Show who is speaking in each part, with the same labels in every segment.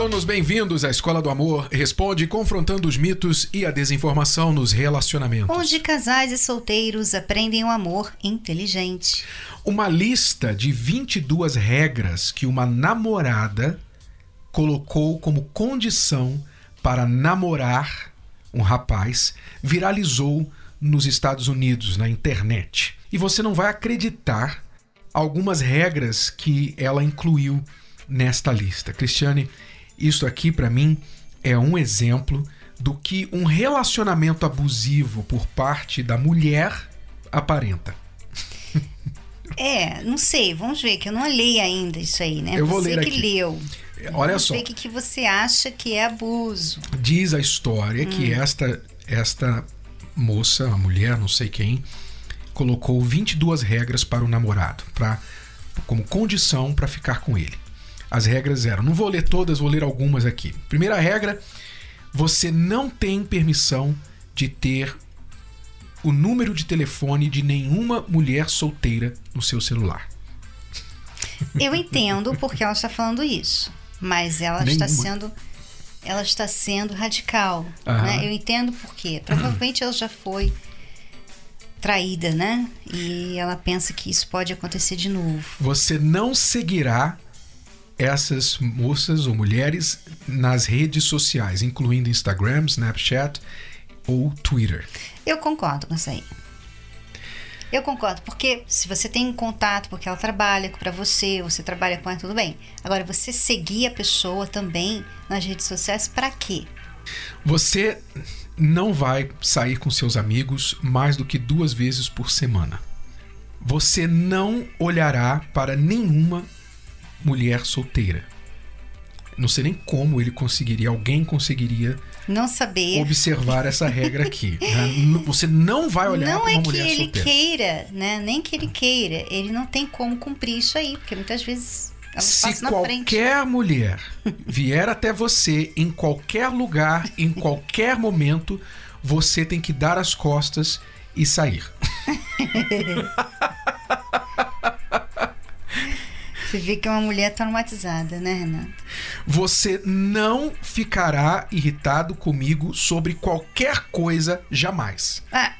Speaker 1: Alunos, bem-vindos à Escola do Amor Responde, confrontando os mitos e a desinformação nos relacionamentos.
Speaker 2: Onde casais e solteiros aprendem o amor inteligente.
Speaker 1: Uma lista de 22 regras que uma namorada colocou como condição para namorar um rapaz viralizou nos Estados Unidos, na internet. E você não vai acreditar algumas regras que ela incluiu nesta lista. Cristiane, isso aqui para mim é um exemplo do que um relacionamento abusivo por parte da mulher aparenta.
Speaker 2: É, não sei, vamos ver, que eu não olhei ainda isso aí, né?
Speaker 1: Eu vou
Speaker 2: você
Speaker 1: ler
Speaker 2: que
Speaker 1: aqui.
Speaker 2: leu.
Speaker 1: Olha
Speaker 2: vamos
Speaker 1: só.
Speaker 2: ver o que, que você acha que é abuso.
Speaker 1: Diz a história que esta esta moça, a mulher, não sei quem, colocou 22 regras para o namorado, para como condição para ficar com ele. As regras eram, não vou ler todas, vou ler algumas aqui. Primeira regra, você não tem permissão de ter o número de telefone de nenhuma mulher solteira no seu celular.
Speaker 2: Eu entendo porque ela está falando isso, mas ela está
Speaker 1: Nenhuma.
Speaker 2: sendo ela está sendo radical, né? Eu entendo por quê. Provavelmente ela já foi traída, né? E ela pensa que isso pode acontecer de novo.
Speaker 1: Você não seguirá essas moças ou mulheres nas redes sociais, incluindo Instagram, Snapchat ou Twitter.
Speaker 2: Eu concordo com isso aí. Eu concordo, porque se você tem contato, porque ela trabalha para você, você trabalha com ela, tudo bem. Agora, você seguir a pessoa também nas redes sociais, para quê?
Speaker 1: Você não vai sair com seus amigos mais do que duas vezes por semana. Você não olhará para nenhuma mulher solteira. Não sei nem como ele conseguiria, alguém conseguiria
Speaker 2: Não saber.
Speaker 1: observar essa regra aqui. né? Você não vai olhar
Speaker 2: não
Speaker 1: para
Speaker 2: é
Speaker 1: uma
Speaker 2: que
Speaker 1: mulher
Speaker 2: ele
Speaker 1: solteira.
Speaker 2: queira, né? Nem que ele queira. Ele não tem como cumprir isso aí, porque muitas vezes
Speaker 1: Se qualquer mulher vier até você em qualquer lugar, em qualquer momento, você tem que dar as costas e sair.
Speaker 2: Você vê que é uma mulher traumatizada, né, Renato?
Speaker 1: Você não ficará irritado comigo sobre qualquer coisa jamais.
Speaker 2: Ah,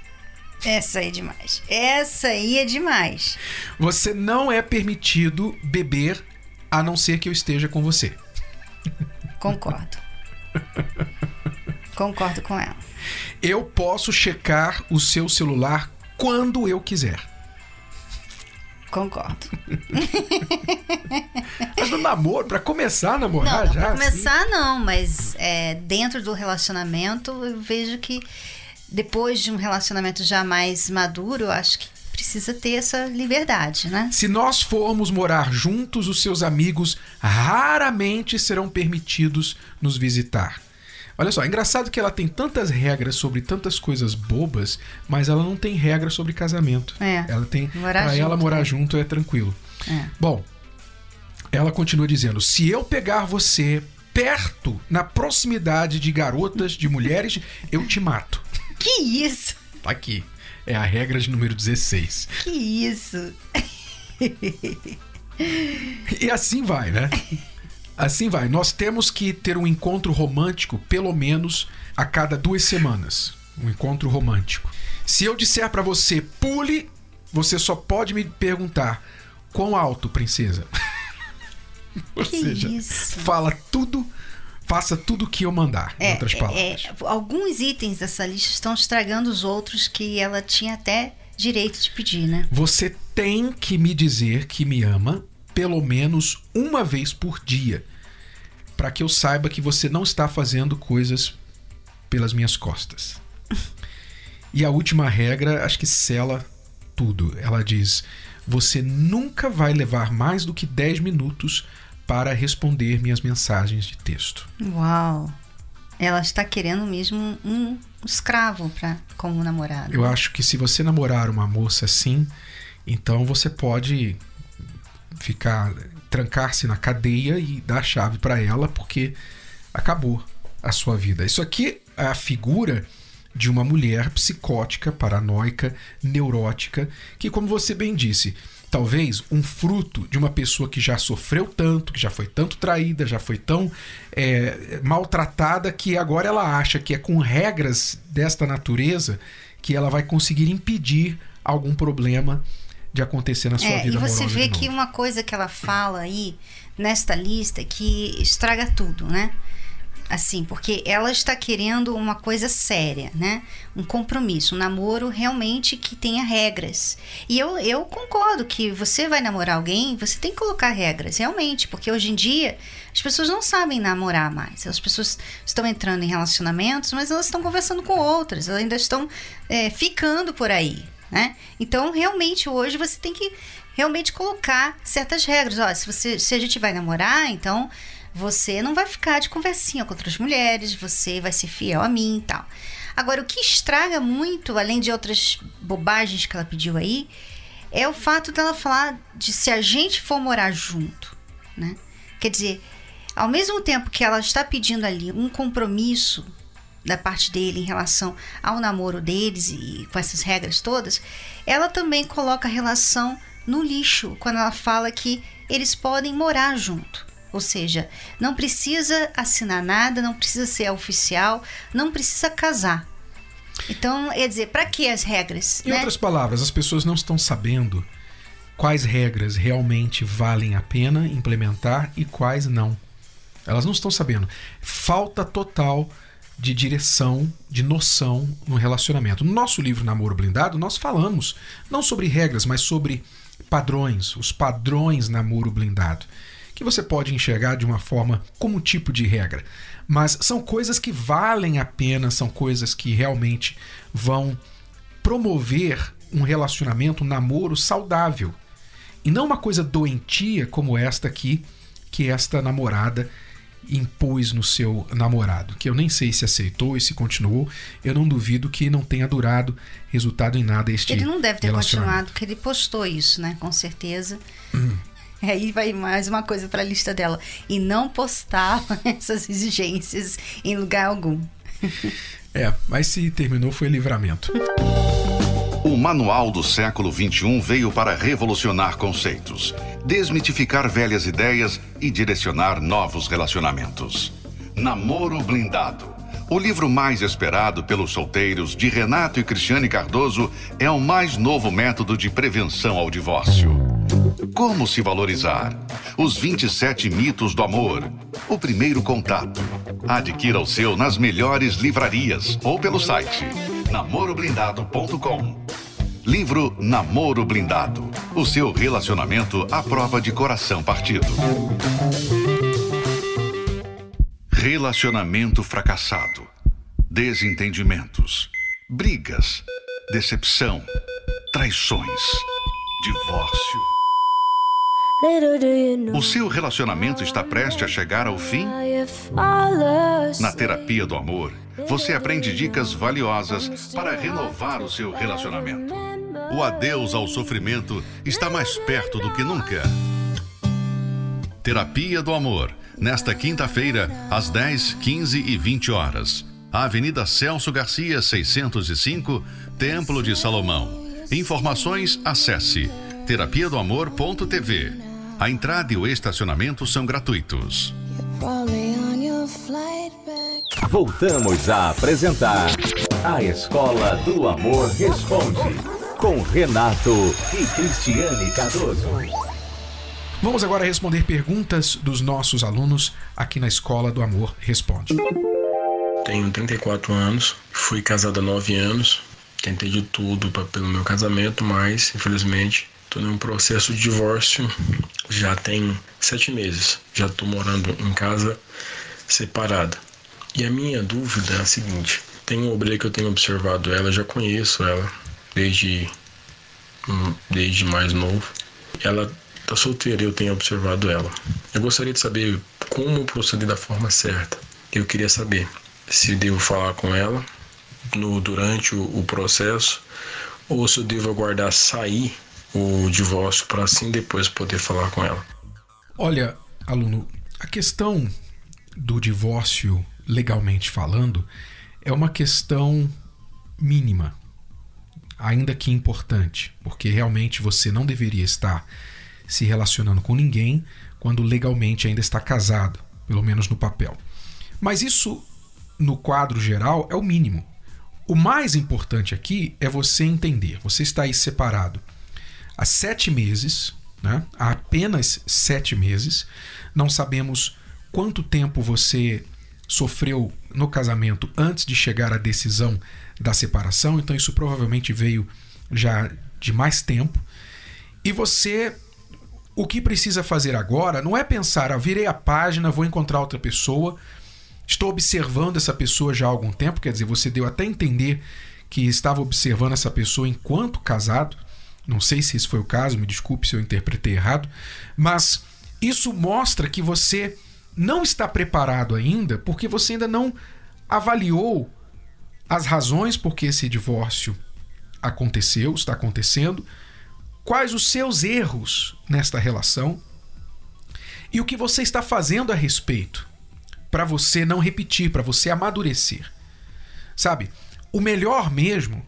Speaker 2: essa aí é demais. Essa aí é demais.
Speaker 1: Você não é permitido beber a não ser que eu esteja com você.
Speaker 2: Concordo. Concordo com ela.
Speaker 1: Eu posso checar o seu celular quando eu quiser.
Speaker 2: Concordo.
Speaker 1: Mas no namoro, pra começar a namorar
Speaker 2: Não,
Speaker 1: já.
Speaker 2: pra
Speaker 1: assim,
Speaker 2: começar não, mas é, dentro do relacionamento eu vejo que depois de um relacionamento já mais maduro, eu acho que precisa ter essa liberdade, né?
Speaker 1: Se nós formos morar juntos, os seus amigos raramente serão permitidos nos visitar. Olha só, é engraçado que ela tem tantas regras sobre tantas coisas bobas, mas ela não tem regra sobre casamento.
Speaker 2: É,
Speaker 1: Ela tem
Speaker 2: morar
Speaker 1: ela
Speaker 2: junto,
Speaker 1: morar
Speaker 2: né?
Speaker 1: junto é tranquilo.
Speaker 2: É.
Speaker 1: Bom, ela continua dizendo: se eu pegar você perto, na proximidade de garotas, de mulheres, eu te mato.
Speaker 2: Que isso?
Speaker 1: Tá aqui. É a regra de número 16.
Speaker 2: Que isso?
Speaker 1: E assim vai, né? Assim vai. Nós temos que ter um encontro romântico pelo menos a cada duas semanas. Um encontro romântico. Se eu disser pra você pule, você só pode me perguntar quão alto, princesa. Ou
Speaker 2: Que
Speaker 1: seja,
Speaker 2: isso?
Speaker 1: fala tudo, faça tudo o que eu mandar, em
Speaker 2: É,
Speaker 1: outras
Speaker 2: é,
Speaker 1: palavras.
Speaker 2: é, alguns itens dessa lista estão estragando os outros que ela tinha até direito de pedir, né?
Speaker 1: Você tem que me dizer que me ama pelo menos uma vez por dia, para que eu saiba que você não está fazendo coisas pelas minhas costas. E a última regra, acho que sela tudo. Ela diz: você nunca vai levar mais do que 10 minutos para responder minhas mensagens de texto.
Speaker 2: Uau! Ela está querendo mesmo um, escravo pra, como namorado.
Speaker 1: Eu acho que se você namorar uma moça assim, então você pode ficar trancar-se na cadeia e dar a chave para ela porque acabou a sua vida. Isso aqui é a figura de uma mulher psicótica, paranoica, neurótica, que, como você bem disse, talvez um fruto de uma pessoa que já sofreu tanto, que já foi tanto traída, já foi tão é, maltratada, que agora ela acha que é com regras desta natureza que ela vai conseguir impedir algum problema de acontecer na sua
Speaker 2: é,
Speaker 1: vida
Speaker 2: E você vê que uma coisa que ela fala aí nesta lista que estraga tudo, né? assim, porque ela está querendo uma coisa séria, né? Um compromisso, um namoro realmente que tenha regras. E eu, eu concordo que você vai namorar alguém, você tem que colocar regras, realmente, porque hoje em dia as pessoas não sabem namorar mais. As pessoas estão entrando em relacionamentos, mas elas estão conversando com outras, elas ainda estão é, ficando por aí, né? Então, realmente, hoje você tem que realmente colocar certas regras. Ó, se, você, se a gente vai namorar, então você não vai ficar de conversinha com outras mulheres, você vai ser fiel a mim e tal. Agora, o que estraga muito, além de outras bobagens que ela pediu aí, é o fato dela falar de se a gente for morar junto, né? Quer dizer, ao mesmo tempo que ela está pedindo ali um compromisso da parte dele em relação ao namoro deles e com essas regras todas, ela também coloca a relação no lixo quando ela fala que eles podem morar junto. Ou seja, não precisa assinar nada, não precisa ser oficial, não precisa casar. Então, quer dizer, para que as regras?
Speaker 1: Em
Speaker 2: né?
Speaker 1: outras palavras, as pessoas não estão sabendo quais regras realmente valem a pena implementar e quais não. Elas não estão sabendo. Falta total de direção, de noção no relacionamento. No nosso livro Namoro Blindado, nós falamos não sobre regras, mas sobre padrões, os padrões namoro blindado que você pode enxergar de uma forma como tipo de regra. Mas são coisas que valem a pena, são coisas que realmente vão promover um relacionamento, um namoro saudável. E não uma coisa doentia como esta aqui, que esta namorada impôs no seu namorado, que eu nem sei se aceitou e se continuou. Eu não duvido que não tenha durado resultado em nada este
Speaker 2: Ele não deve ter continuado, porque ele postou isso, né? Com certeza. Hum. Aí vai mais uma coisa para a lista dela. E não postar essas exigências em lugar algum.
Speaker 1: é, mas se terminou foi livramento.
Speaker 3: O Manual do Século XXI veio para revolucionar conceitos, desmitificar velhas ideias e direcionar novos relacionamentos. Namoro Blindado. O livro mais esperado pelos solteiros de Renato e Cristiane Cardoso é o mais novo método de prevenção ao divórcio. Como se valorizar? Os 27 mitos do amor. O primeiro contato. Adquira o seu nas melhores livrarias ou pelo site namoroblindado.com. Livro Namoro Blindado. O seu relacionamento à prova de coração partido. Relacionamento fracassado. Desentendimentos. Brigas. Decepção. Traições. Divórcio. O seu relacionamento está prestes a chegar ao fim? Na terapia do amor, você aprende dicas valiosas para renovar o seu relacionamento. O adeus ao sofrimento está mais perto do que nunca. Terapia do Amor, nesta quinta-feira, às 10, 15 e 20 horas. Avenida Celso Garcia, 605, Templo de Salomão. Informações, acesse terapia do amor.tv. A entrada e o estacionamento são gratuitos.
Speaker 4: Voltamos a apresentar A Escola do Amor Responde, com Renato e Cristiane Cardoso.
Speaker 1: Vamos agora responder perguntas dos nossos alunos aqui na Escola do Amor Responde.
Speaker 5: Tenho 34 anos, fui casado há 9 anos, tentei de tudo pra, pelo meu casamento, mas infelizmente Estou num processo de divórcio já tem sete meses. Já estou morando em casa separada. E a minha dúvida é a seguinte: tem uma obreira que eu tenho observado ela, já conheço ela desde, hum, desde mais novo. Ela está solteira, eu tenho observado ela. Eu gostaria de saber como proceder da forma certa. Eu queria saber se devo falar com ela no durante o, o processo ou se eu devo aguardar sair o divórcio para assim depois poder falar com ela.
Speaker 1: Olha, aluno, a questão do divórcio, legalmente falando, é uma questão mínima, ainda que importante, porque realmente você não deveria estar se relacionando com ninguém quando legalmente ainda está casado, pelo menos no papel. Mas isso, no quadro geral, é o mínimo. O mais importante aqui é você entender: você está aí separado há sete meses, né? há apenas sete meses, não sabemos quanto tempo você sofreu no casamento antes de chegar à decisão da separação, então isso provavelmente veio já de mais tempo. E você o que precisa fazer agora não é pensar, ah, virei a página, vou encontrar outra pessoa, estou observando essa pessoa já há algum tempo, quer dizer, você deu até entender que estava observando essa pessoa enquanto casado. Não sei se esse foi o caso, me desculpe se eu interpretei errado, mas isso mostra que você não está preparado ainda porque você ainda não avaliou as razões por que esse divórcio aconteceu, está acontecendo, quais os seus erros nesta relação e o que você está fazendo a respeito para você não repetir, para você amadurecer. Sabe? O melhor mesmo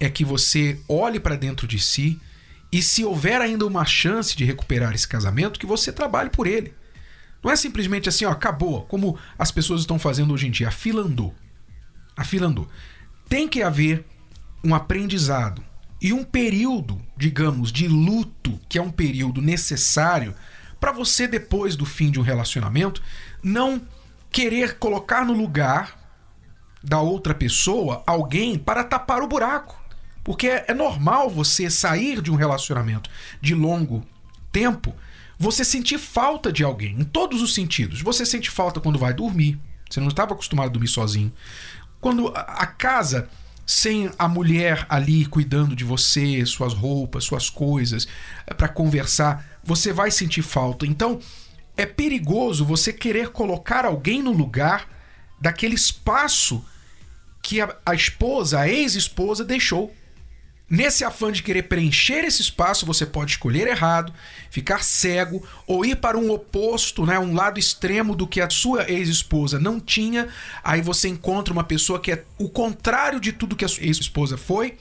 Speaker 1: é que você olhe para dentro de si e se houver ainda uma chance de recuperar esse casamento, que você trabalhe por ele. Não é simplesmente assim, ó, acabou, como as pessoas estão fazendo hoje em dia, a fila andou. A fila andou. Tem que haver um aprendizado e um período, digamos, de luto, que é um período necessário para você depois do fim de um relacionamento não querer colocar no lugar da outra pessoa alguém para tapar o buraco. Porque é, é normal você sair de um relacionamento de longo tempo, você sentir falta de alguém, em todos os sentidos. Você sente falta quando vai dormir, você não estava acostumado a dormir sozinho. Quando a casa sem a mulher ali cuidando de você, suas roupas, suas coisas, é, para conversar, você vai sentir falta. Então, é perigoso você querer colocar alguém no lugar daquele espaço que a, a esposa, a ex-esposa, deixou. Nesse afã de querer preencher esse espaço, você pode escolher errado, ficar cego ou ir para um oposto, né, um lado extremo do que a sua ex-esposa não tinha. Aí você encontra uma pessoa que é o contrário de tudo que a sua ex-esposa foi.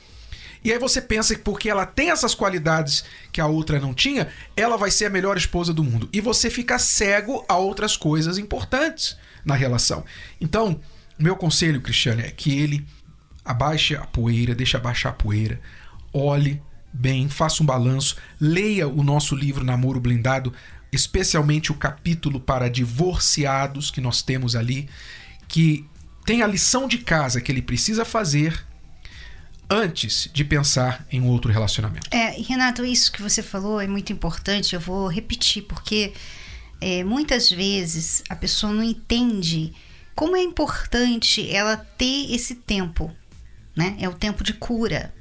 Speaker 1: E aí você pensa que porque ela tem essas qualidades que a outra não tinha, ela vai ser a melhor esposa do mundo. E você fica cego a outras coisas importantes na relação. Então, meu conselho, Cristiano, é que ele abaixe a poeira, deixe abaixar a poeira, olhe bem, faça um balanço, leia o nosso livro Namoro Blindado, especialmente o capítulo para divorciados que nós temos ali, que tem a lição de casa que ele precisa fazer antes de pensar em um outro relacionamento.
Speaker 2: É, Renato, isso que você falou é muito importante, eu vou repetir, porque é, muitas vezes a pessoa não entende como é importante ela ter esse tempo né? É o tempo de cura,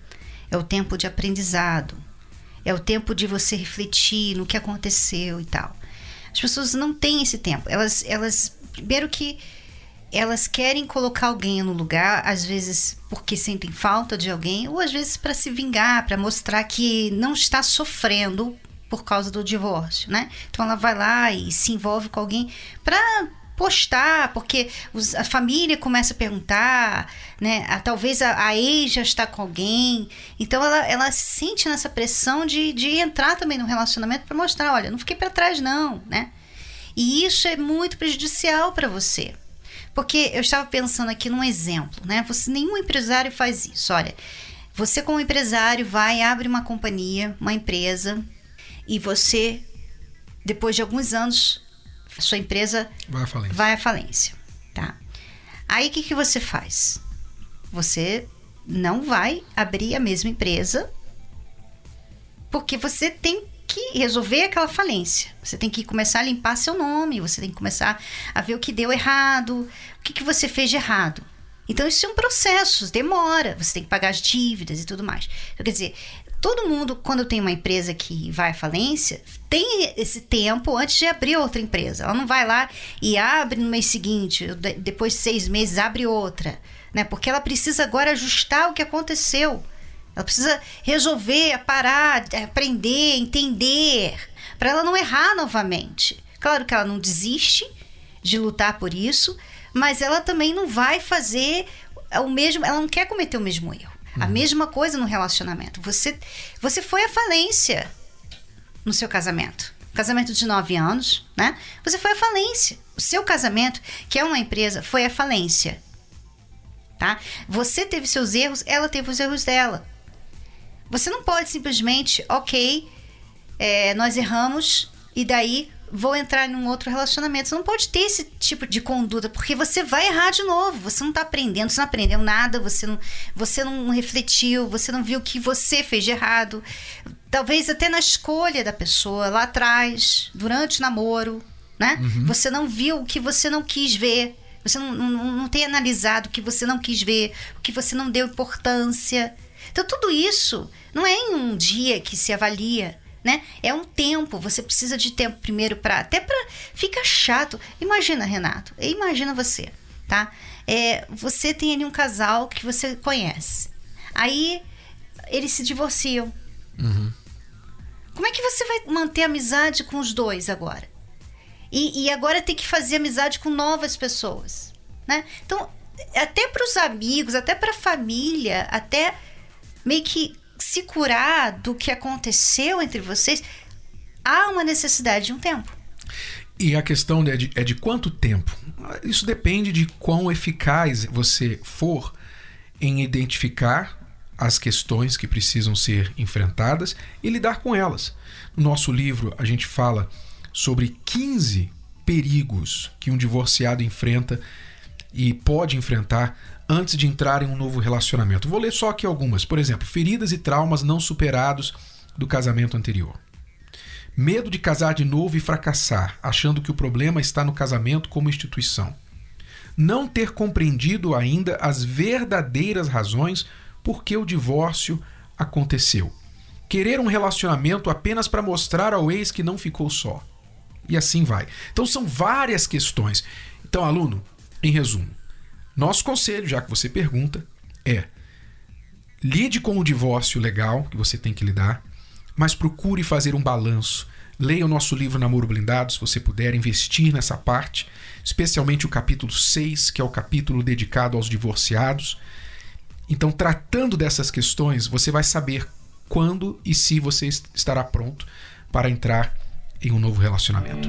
Speaker 2: é o tempo de aprendizado, é o tempo de você refletir no que aconteceu e tal. As pessoas não têm esse tempo. Elas, elas primeiro que elas querem colocar alguém no lugar, às vezes porque sentem falta de alguém, ou às vezes para se vingar, para mostrar que não está sofrendo por causa do divórcio, né? Então ela vai lá e se envolve com alguém para postar, porque os, a família começa a perguntar, né? A, talvez a, a, ex já está com alguém. Então ela, ela se sente nessa pressão de, de entrar também no relacionamento para mostrar, olha, não fiquei para trás não, né? E isso é muito prejudicial para você. Porque eu estava pensando aqui num exemplo, né? Você, nenhum empresário faz isso. Olha, você como empresário vai abre uma companhia, uma empresa, e você depois de alguns anos sua empresa
Speaker 1: vai à falência.
Speaker 2: Vai à falência tá? Aí o que, que você faz? Você não vai abrir a mesma empresa porque você tem que resolver aquela falência. Você tem que começar a limpar seu nome, você tem que começar a ver o que deu errado, o que, que você fez de errado. Então, isso é um processo, demora, você tem que pagar as dívidas e tudo mais. Então, quer dizer, todo mundo, quando tem uma empresa que vai à falência, tem esse tempo antes de abrir outra empresa. Ela não vai lá e abre no mês seguinte, depois de seis meses, abre outra. Né? Porque ela precisa agora ajustar o que aconteceu. Ela precisa resolver, parar, aprender, entender, para ela não errar novamente. Claro que ela não desiste de lutar por isso, mas ela também não vai fazer o mesmo, ela não quer cometer o mesmo erro. Uhum. A mesma coisa no relacionamento. Você, você foi à falência no seu casamento. Casamento de nove anos, né? Você foi à falência. O seu casamento, que é uma empresa, foi à falência. Tá? Você teve seus erros, ela teve os erros dela. Você não pode simplesmente, ok, é, nós erramos e daí vou entrar num outro relacionamento. Você não pode ter esse tipo de conduta, porque você vai errar de novo. Você não está aprendendo, você não aprendeu nada, você não, você não refletiu, você não viu o que você fez de errado. Talvez até na escolha da pessoa, lá atrás, durante o namoro, né? Uhum. Você não viu o que você não quis ver. Você não, não, não tem analisado o que você não quis ver, o que você não deu importância. Então, tudo isso não é em um dia que se avalia né? É um tempo, você precisa de tempo primeiro para até para fica chato. Imagina, Renato, imagina você, tá? É, você tem ali um casal que você conhece. Aí eles se divorciam. Uhum. Como é que você vai manter amizade com os dois agora? E, e agora tem que fazer amizade com novas pessoas, né? Então, até para os amigos, até para a família, até meio que se curar do que aconteceu entre vocês, há uma necessidade de um tempo.
Speaker 1: E a questão é de, é de quanto tempo? Isso depende de quão eficaz você for em identificar as questões que precisam ser enfrentadas e lidar com elas. No nosso livro, a gente fala sobre 15 perigos que um divorciado enfrenta e pode enfrentar antes de entrar em um novo relacionamento. Vou ler só aqui algumas. Por exemplo, feridas e traumas não superados do casamento anterior. Medo de casar de novo e fracassar, achando que o problema está no casamento como instituição. Não ter compreendido ainda as verdadeiras razões por que o divórcio aconteceu. Querer um relacionamento apenas para mostrar ao ex que não ficou só. E assim vai. Então são várias questões. Então, aluno, em resumo, nosso conselho, já que você pergunta, é lide com o divórcio legal que você tem que lidar, mas procure fazer um balanço. Leia o nosso livro Namoro Blindado, se você puder investir nessa parte, especialmente o capítulo 6, que é o capítulo dedicado aos divorciados. Então, tratando dessas questões, você vai saber quando e se você estará pronto para entrar em um novo relacionamento.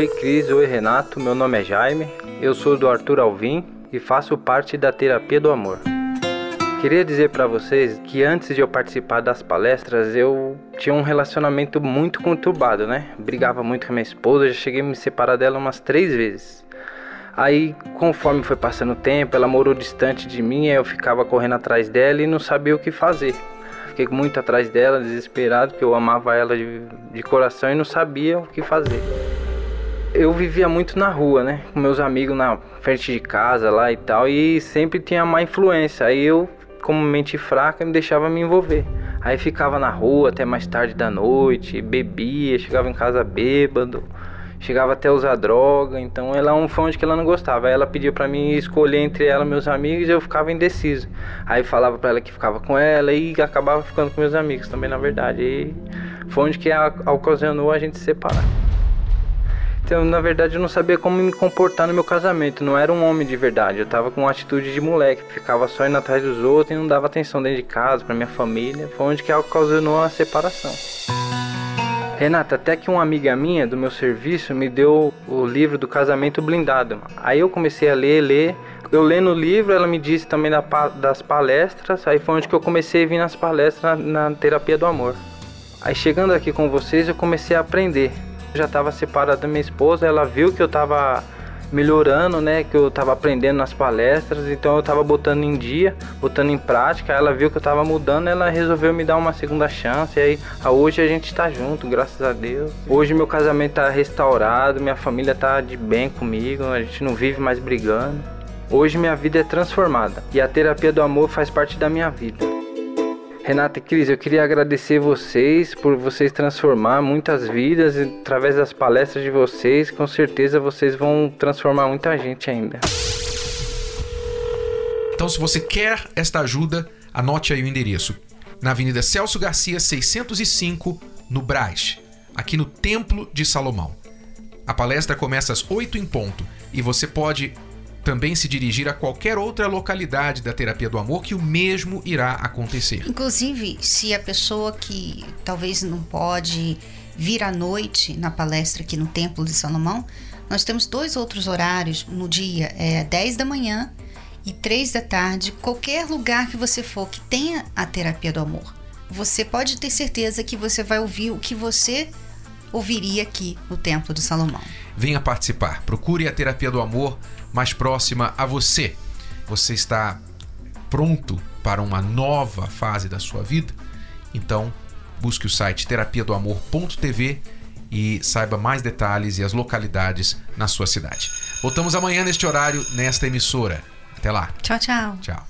Speaker 6: Oi Cris, oi Renato, meu nome é Jaime, eu sou do Arthur Alvim e faço parte da Terapia do Amor. Queria dizer para vocês que antes de eu participar das palestras eu tinha um relacionamento muito conturbado, né? Brigava muito com a minha esposa, já cheguei a me separar dela umas três vezes. Aí, conforme foi passando o tempo, ela morou distante de mim, eu ficava correndo atrás dela e não sabia o que fazer. Fiquei muito atrás dela, desesperado, porque eu amava ela de, de coração e não sabia o que fazer. Eu vivia muito na rua, né? Com meus amigos na frente de casa lá e tal, e sempre tinha má influência. Aí eu, como mente fraca, me deixava me envolver. Aí ficava na rua até mais tarde da noite, bebia, chegava em casa bêbado, chegava até a usar droga. Então ela um fã que ela não gostava. Aí ela pediu para mim escolher entre ela e meus amigos e eu ficava indeciso. Aí falava para ela que ficava com ela e acabava ficando com meus amigos também, na verdade. E foi onde que ocasionou a gente se separar. Então, na verdade, eu não sabia como me comportar no meu casamento. Não era um homem de verdade. Eu tava com uma atitude de moleque. Ficava só indo atrás dos outros e não dava atenção dentro de casa, pra minha família. Foi onde que ocasionou a separação. Renata, até que uma amiga minha do meu serviço me deu o livro do casamento blindado. Aí eu comecei a ler, ler. Eu lendo o livro, ela me disse também das palestras. Aí foi onde que eu comecei a vir nas palestras na, na terapia do amor. Aí chegando aqui com vocês, eu comecei a aprender já estava separado da minha esposa, ela viu que eu estava melhorando, né, que eu estava aprendendo nas palestras, então eu estava botando em dia, botando em prática, ela viu que eu estava mudando, ela resolveu me dar uma segunda chance, e aí hoje a gente está junto, graças a Deus. Hoje meu casamento está restaurado, minha família está de bem comigo, a gente não vive mais brigando. Hoje minha vida é transformada e a terapia do amor faz parte da minha vida. Renata e Cris, eu queria agradecer vocês por vocês transformar muitas vidas através das palestras de vocês. Com certeza vocês vão transformar muita gente ainda.
Speaker 1: Então, se você quer esta ajuda, anote aí o endereço. Na Avenida Celso Garcia, 605, no Braz, aqui no Templo de Salomão. A palestra começa às 8 em ponto e você pode também se dirigir a qualquer outra localidade da terapia do amor que o mesmo irá acontecer.
Speaker 2: Inclusive, se a pessoa que talvez não pode vir à noite na palestra aqui no Templo de Salomão, nós temos dois outros horários no dia, é 10 da manhã e 3 da tarde, qualquer lugar que você for que tenha a terapia do amor. Você pode ter certeza que você vai ouvir o que você ouviria aqui no Templo de Salomão.
Speaker 1: Venha participar. Procure a terapia do amor mais próxima a você. Você está pronto para uma nova fase da sua vida? Então, busque o site terapia do amor.tv e saiba mais detalhes e as localidades na sua cidade. Voltamos amanhã neste horário, nesta emissora. Até lá.
Speaker 2: Tchau, tchau.
Speaker 1: Tchau.